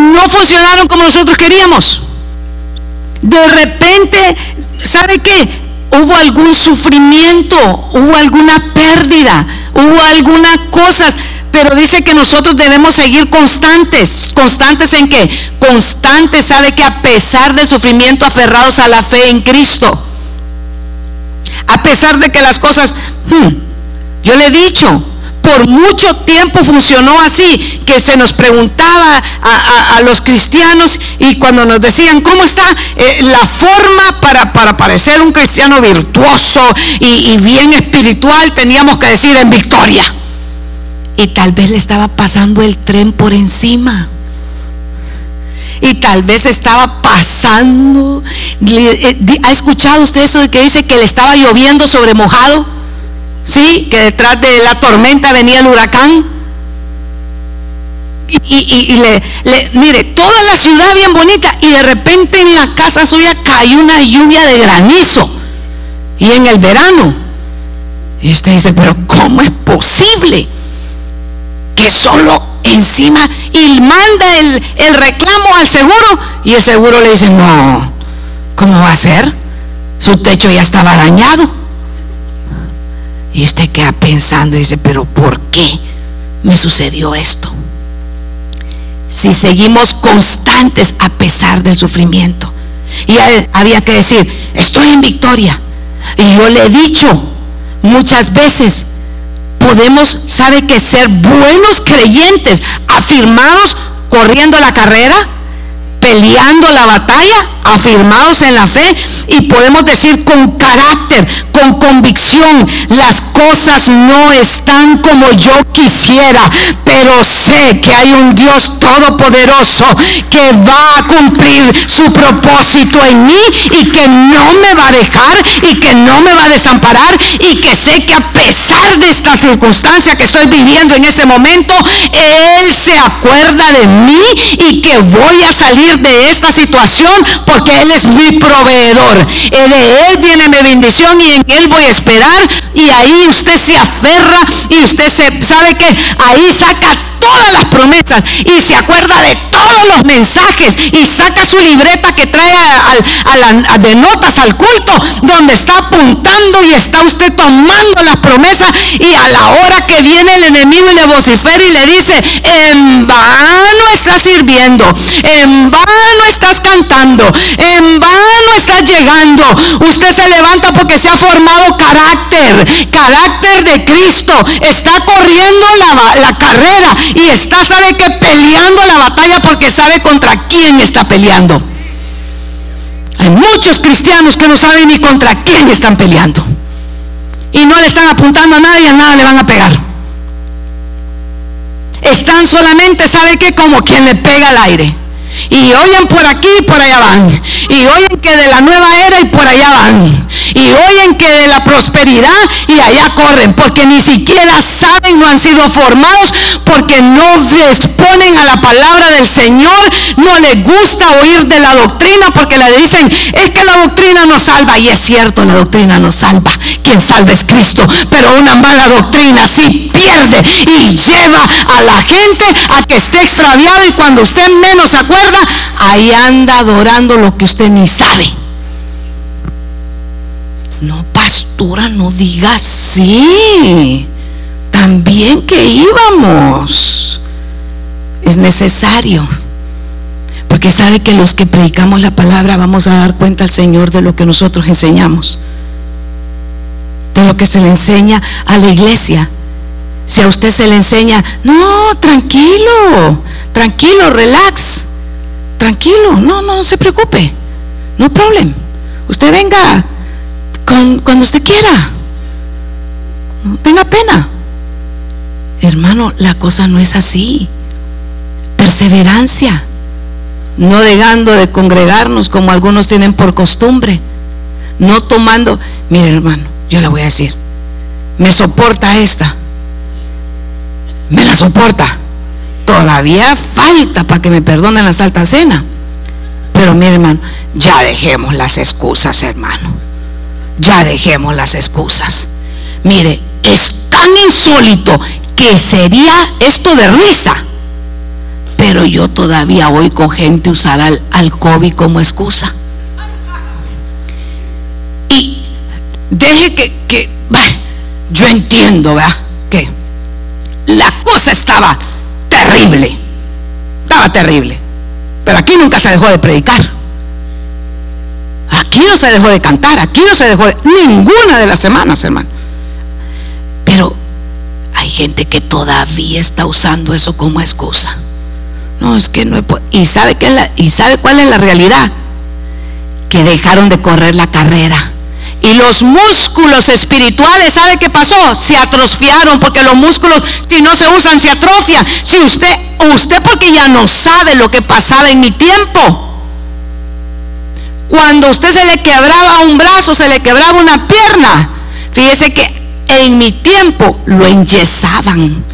no funcionaron como nosotros queríamos, de repente, ¿sabe qué? Hubo algún sufrimiento, hubo alguna pérdida, hubo algunas cosas, pero dice que nosotros debemos seguir constantes. ¿Constantes en qué? Constantes, ¿sabe que a pesar del sufrimiento, aferrados a la fe en Cristo? A pesar de que las cosas, hmm, yo le he dicho, por mucho tiempo funcionó así, que se nos preguntaba a, los cristianos y cuando nos decían, ¿cómo está eh, la forma para, para parecer un cristiano virtuoso y, y bien espiritual? Teníamos que decir en victoria. Y tal vez le estaba pasando el tren por encima y tal vez estaba pasando. Eh, ¿Ha escuchado usted eso de que dice que le estaba lloviendo sobre mojado? Sí, que detrás de la tormenta venía el huracán. Y, le, mire, toda la ciudad bien bonita y de repente en la casa suya cayó una lluvia de granizo. Y en el verano. Y usted dice, pero ¿cómo es posible que solo encima y manda el, el reclamo al seguro y el seguro le dice, no, ¿cómo va a ser? Su techo ya estaba dañado. Y usted queda pensando y dice, pero ¿por qué me sucedió esto? Si seguimos constantes a pesar del sufrimiento. Y había que decir, estoy en victoria. Y yo le he dicho muchas veces, podemos, sabe que ser buenos creyentes, afirmados corriendo la carrera, peleando la batalla, afirmados en la fe y podemos decir con carácter, con convicción, las cosas no están como yo quisiera, pero sé que hay un Dios todopoderoso que va a cumplir su propósito en mí y que no me va a dejar y que no me va a desamparar y que sé que a pesar de esta circunstancia que estoy viviendo en este momento, Él se acuerda de mí y que voy a salir de esta situación porque Él es mi proveedor. De Él viene mi bendición y en Él voy a esperar. Y ahí usted se aferra y usted se sabe que ahí saca todas las promesas y se acuerda de todos los mensajes y saca su libreta que trae de notas al culto donde está apuntando y está usted tomando las promesas y a la hora que viene el enemigo y le vocifera y le dice, en vano estás sirviendo, en vano estás cantando, en vano estás llegando. Usted se levanta porque se ha formado carácter, carácter de Cristo, está corriendo la, la carrera y está, sabe que peleando la batalla porque sabe contra quién está peleando. Hay muchos cristianos que no saben ni contra quién están peleando. Y no le están apuntando a nadie, a nada le van a pegar. Están solamente, ¿sabe qué? Como quien le pega al aire. Y oyen por aquí y por allá van. Y oyen que de la nueva era y por allá van. Y oyen que de la prosperidad y allá corren. Porque ni siquiera saben, no han sido formados. Porque no responden a la palabra del Señor. No les gusta oír de la doctrina. Porque le dicen, es que la doctrina nos salva. Y es cierto, la doctrina nos salva. Quien salva es Cristo. Pero una mala doctrina sí pierde y lleva a la gente a que esté extraviada. Y cuando usted menos acuerda ahí anda adorando lo que usted ni sabe. No, pastora, no diga sí. También que íbamos. Es necesario. Porque sabe que los que predicamos la palabra vamos a dar cuenta al Señor de lo que nosotros enseñamos. De lo que se le enseña a la iglesia. Si a usted se le enseña, no, tranquilo, tranquilo, relax. Tranquilo, no, no, se preocupe. No problem. Usted venga cuando usted quiera. No tenga pena. Hermano, la cosa no es así. Perseverancia. No dejando de congregarnos como algunos tienen por costumbre. No tomando, mire hermano, yo le voy a decir, me soporta esta. Me la soporta Todavía falta para que me perdonen la Santa Cena. Pero mire, hermano, ya dejemos las excusas, hermano. Ya dejemos las excusas. Mire, es tan insólito que sería esto de risa. Pero yo todavía voy con gente usar al, al COVID como excusa. Y deje que, que yo entiendo. Que la cosa estaba terrible. Estaba terrible. Pero aquí nunca se dejó de predicar. Aquí no se dejó de cantar. Aquí no se dejó de... Ninguna de las semanas, hermano. Pero hay gente que todavía está usando eso como excusa. No, es que no y sabe que la, y sabe cuál es la realidad que dejaron de correr la carrera y los músculos espirituales, ¿sabe qué pasó? Se atrofiaron porque los músculos si no se usan se atrofian. Si usted, usted porque ya no sabe lo que pasaba en mi tiempo. Cuando usted se le quebraba un brazo, se le quebraba una pierna. Fíjese que en mi tiempo lo enyesaban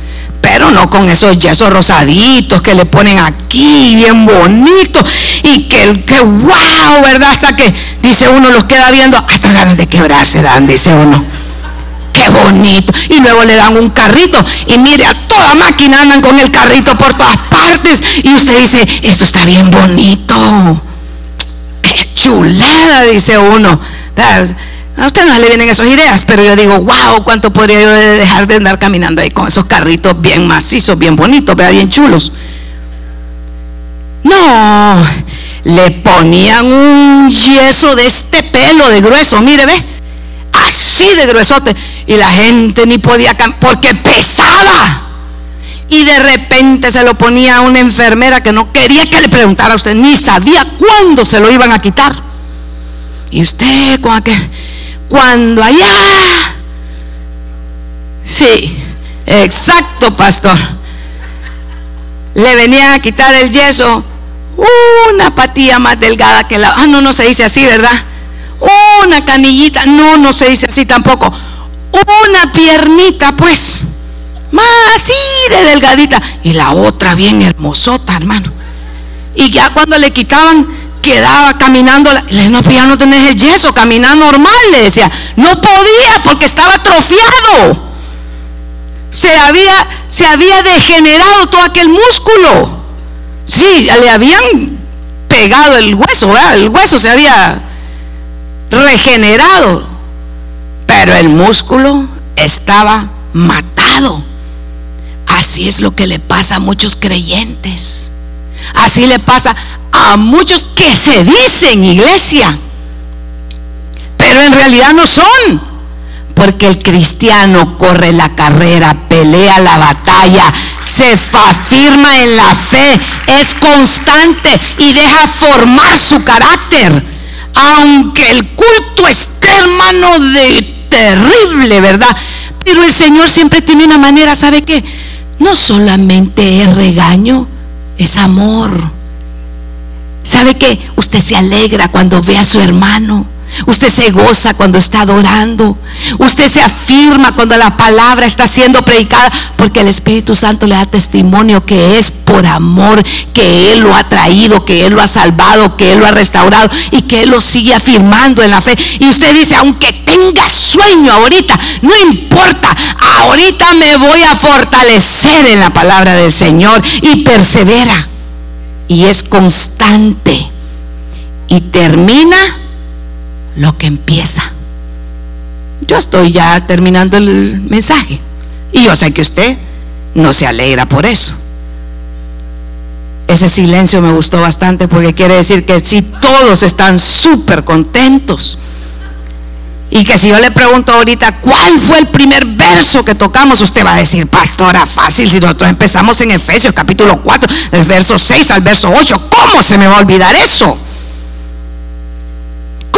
pero no con esos yesos rosaditos que le ponen aquí, bien bonito, y que, que wow, ¿verdad? Hasta que dice uno los queda viendo, hasta ganas de quebrarse dan, dice uno. Qué bonito. Y luego le dan un carrito. Y mire, a toda máquina andan con el carrito por todas partes. Y usted dice, esto está bien bonito. Qué chulada, dice uno. A usted no le vienen esas ideas, pero yo digo, wow, ¿cuánto podría yo dejar de andar caminando ahí con esos carritos bien macizos, bien bonitos, bien chulos? No, le ponían un yeso de este pelo de grueso, mire, ve, así de gruesote, y la gente ni podía, porque pesaba. Y de repente se lo ponía a una enfermera que no quería que le preguntara a usted, ni sabía cuándo se lo iban a quitar. Y usted cuando allá, sí, exacto, pastor, le venían a quitar el yeso, una patilla más delgada que la, ah, no, no se dice así, ¿verdad? Una canillita, no, no se dice así tampoco, una piernita, pues, más así de delgadita, y la otra bien hermosota, hermano. Y ya cuando le quitaban quedaba caminando, le no, pues ya no tenés el yeso, camina normal, le decía. No podía porque estaba atrofiado. Se había, se había degenerado todo aquel músculo. Sí, le habían pegado el hueso, el hueso se había regenerado, pero el músculo estaba matado. Así es lo que le pasa a muchos creyentes. Así le pasa a muchos que se dicen iglesia, pero en realidad no son. Porque el cristiano corre la carrera, pelea la batalla, se afirma en la fe, es constante y deja formar su carácter. Aunque el culto esté, hermano, de terrible, ¿verdad? Pero el Señor siempre tiene una manera, ¿sabe qué? No solamente es regaño, es amor ¿Sabe que usted se alegra cuando ve a su hermano? Usted se goza cuando está adorando. Usted se afirma cuando la palabra está siendo predicada. Porque el Espíritu Santo le da testimonio que es por amor, que Él lo ha traído, que Él lo ha salvado, que Él lo ha restaurado y que Él lo sigue afirmando en la fe. Y usted dice, aunque tenga sueño ahorita, no importa. Ahorita me voy a fortalecer en la palabra del Señor y persevera. Y es constante. Y termina lo que empieza. Yo estoy ya terminando el mensaje y yo sé que usted no se alegra por eso. Ese silencio me gustó bastante porque quiere decir que si todos están súper contentos y que si yo le pregunto ahorita cuál fue el primer verso que tocamos, usted va a decir, pastora, fácil, si nosotros empezamos en Efesios capítulo 4, del verso 6 al verso 8, ¿cómo se me va a olvidar eso?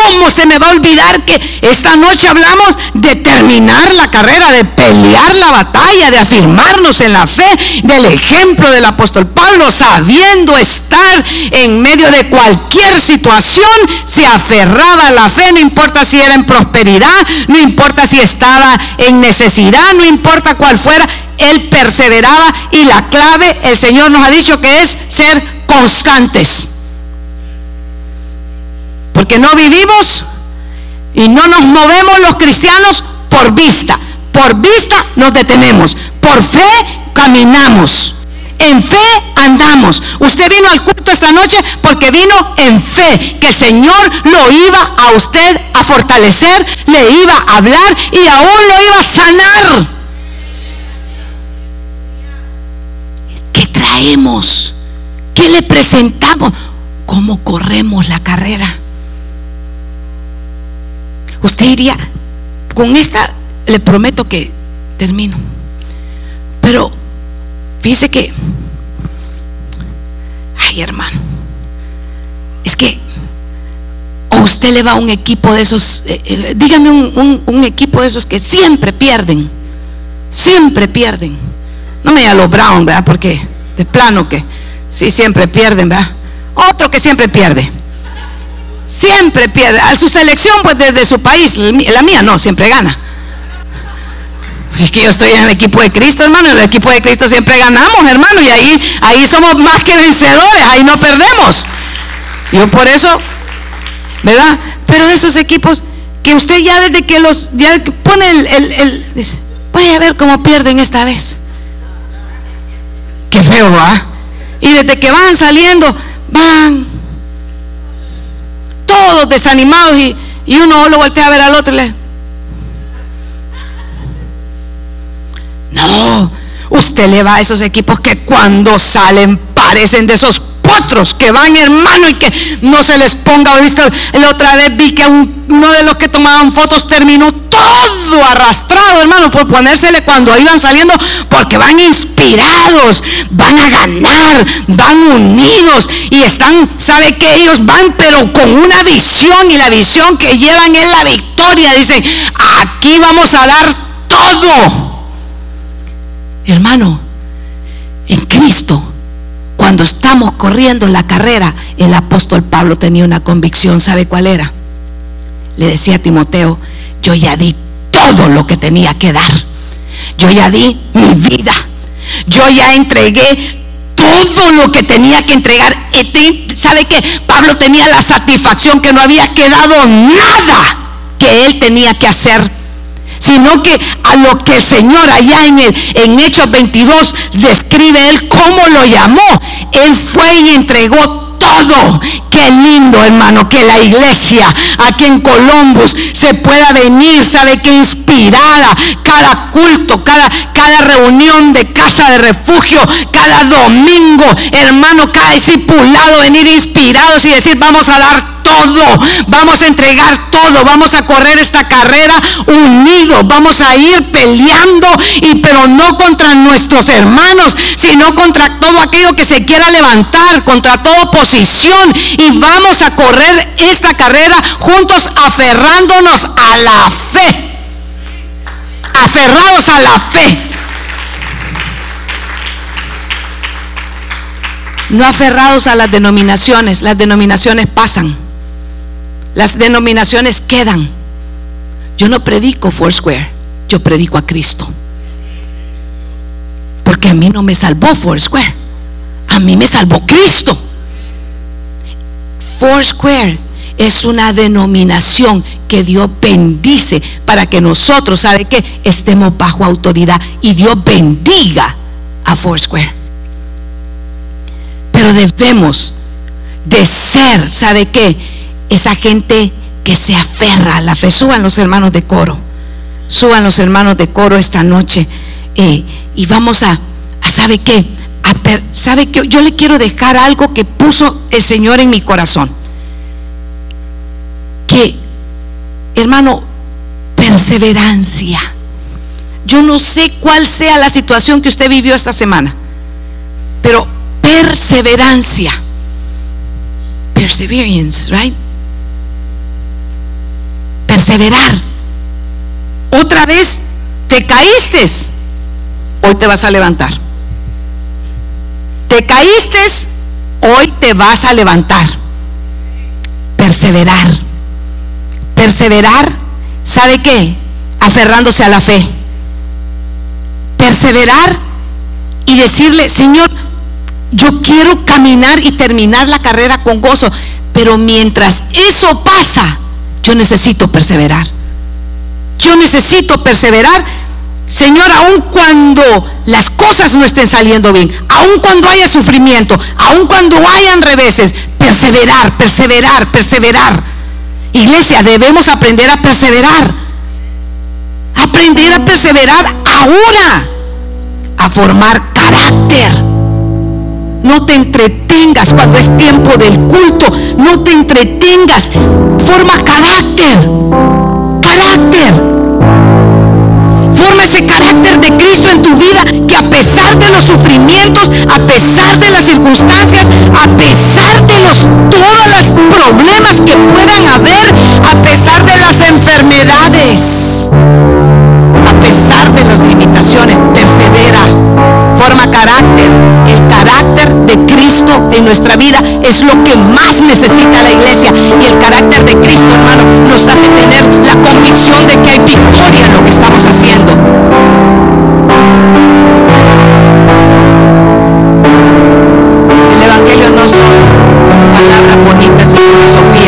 ¿Cómo se me va a olvidar que esta noche hablamos de terminar la carrera, de pelear la batalla, de afirmarnos en la fe, del ejemplo del apóstol Pablo, sabiendo estar en medio de cualquier situación, se aferraba a la fe, no importa si era en prosperidad, no importa si estaba en necesidad, no importa cuál fuera, él perseveraba y la clave, el Señor nos ha dicho que es ser constantes. Porque no vivimos y no nos movemos los cristianos por vista. Por vista nos detenemos. Por fe caminamos. En fe andamos. Usted vino al culto esta noche porque vino en fe que el Señor lo iba a usted a fortalecer, le iba a hablar y aún lo iba a sanar. ¿Qué traemos? ¿Qué le presentamos? ¿Cómo corremos la carrera? Usted diría, con esta le prometo que termino. Pero fíjese que, ay hermano, es que o usted le va a un equipo de esos, eh, eh, dígame un, equipo de esos que siempre pierden, siempre pierden. No me diga Brown, ¿verdad? Porque de plano que sí, siempre pierden, ¿verdad? Otro que siempre pierde. Siempre pierde. A su selección, pues desde su país, la mía no, siempre gana. Si es que yo estoy en el equipo de Cristo, hermano, en el equipo de Cristo siempre ganamos, hermano, y ahí, ahí somos más que vencedores, ahí no perdemos. Yo por eso, ¿verdad? Pero de esos equipos que usted ya desde que los, ya pone el, dice, vaya a ver cómo pierden esta vez. Qué feo, ¿va? Y desde que van saliendo, van todos desanimados y, uno lo voltea a ver al otro y le... No, usted le va a esos equipos que cuando salen parecen de esos potros que van hermano y que no se les ponga, visto, la otra vez vi que uno de los que tomaban fotos terminó todo arrastrado, hermano, por ponérsele cuando iban saliendo, porque van inspirados, van a ganar, van unidos y están, sabe que ellos van, pero con una visión y la visión que llevan es la victoria. Dicen, aquí vamos a dar todo. Hermano, en Cristo, cuando estamos corriendo la carrera, el apóstol Pablo tenía una convicción, ¿sabe cuál era? Le decía a Timoteo, yo ya di todo lo que tenía que dar. Yo ya di mi vida. Yo ya entregué todo lo que tenía que entregar. ¿Sabe que Pablo tenía la satisfacción que no había quedado nada que él tenía que hacer? Sino que a lo que el Señor allá en, el, en Hechos 22 describe él cómo lo llamó. Él fue y entregó todo. Qué lindo, hermano, que la iglesia aquí en Columbus se pueda venir, sabe que inspirada, cada culto, cada, cada reunión de casa de refugio, cada domingo, hermano, cada discipulado, venir inspirados y decir, vamos a dar todo, vamos a entregar todo, vamos a correr esta carrera unidos, vamos a ir peleando y pero no contra nuestros hermanos, sino contra todo aquello que se quiera levantar, contra toda oposición y vamos a correr esta carrera juntos aferrándonos a la fe. Aferrados a la fe. No aferrados a las denominaciones, las denominaciones pasan. Las denominaciones quedan. Yo no predico Foursquare, yo predico a Cristo. Porque a mí no me salvó Foursquare, a mí me salvó Cristo. Foursquare es una denominación que Dios bendice para que nosotros, ¿sabe qué? Estemos bajo autoridad y Dios bendiga a Foursquare. Pero debemos de ser, ¿sabe qué? Esa gente que se aferra a la fe. Suban los hermanos de coro. Suban los hermanos de coro esta noche. Eh, y vamos a, a ¿sabe qué? A ¿Sabe qué? Yo le quiero dejar algo que puso el Señor en mi corazón que, hermano, perseverancia. Yo no sé cuál sea la situación que usted vivió esta semana, pero perseverancia. Perseverance, right? Perseverar. Otra vez te caíste, hoy te vas a levantar. Te caíste, hoy te vas a levantar. Perseverar Perseverar, ¿sabe qué? Aferrándose a la fe. Perseverar y decirle, Señor, yo quiero caminar y terminar la carrera con gozo, pero mientras eso pasa, yo necesito perseverar. Yo necesito perseverar, Señor, aun cuando las cosas no estén saliendo bien, aun cuando haya sufrimiento, aun cuando hayan reveses, perseverar, perseverar, perseverar. Iglesia, debemos aprender a perseverar. Aprender a perseverar ahora. A formar carácter. No te entretengas cuando es tiempo del culto. No te entretengas. Forma carácter. Carácter. Forma ese carácter de Cristo en tu vida que a pesar de los sufrimientos, a pesar de las circunstancias, a pesar de los todos los problemas que puedan haber, a pesar de las enfermedades, a pesar de las limitaciones, persevera, forma carácter. El carácter de Cristo en nuestra vida es lo que más necesita la iglesia. Y el carácter de Cristo, hermano, nos hace tener la convicción de que hay victoria en lo que estamos haciendo. El Evangelio no son palabras bonitas y filosofía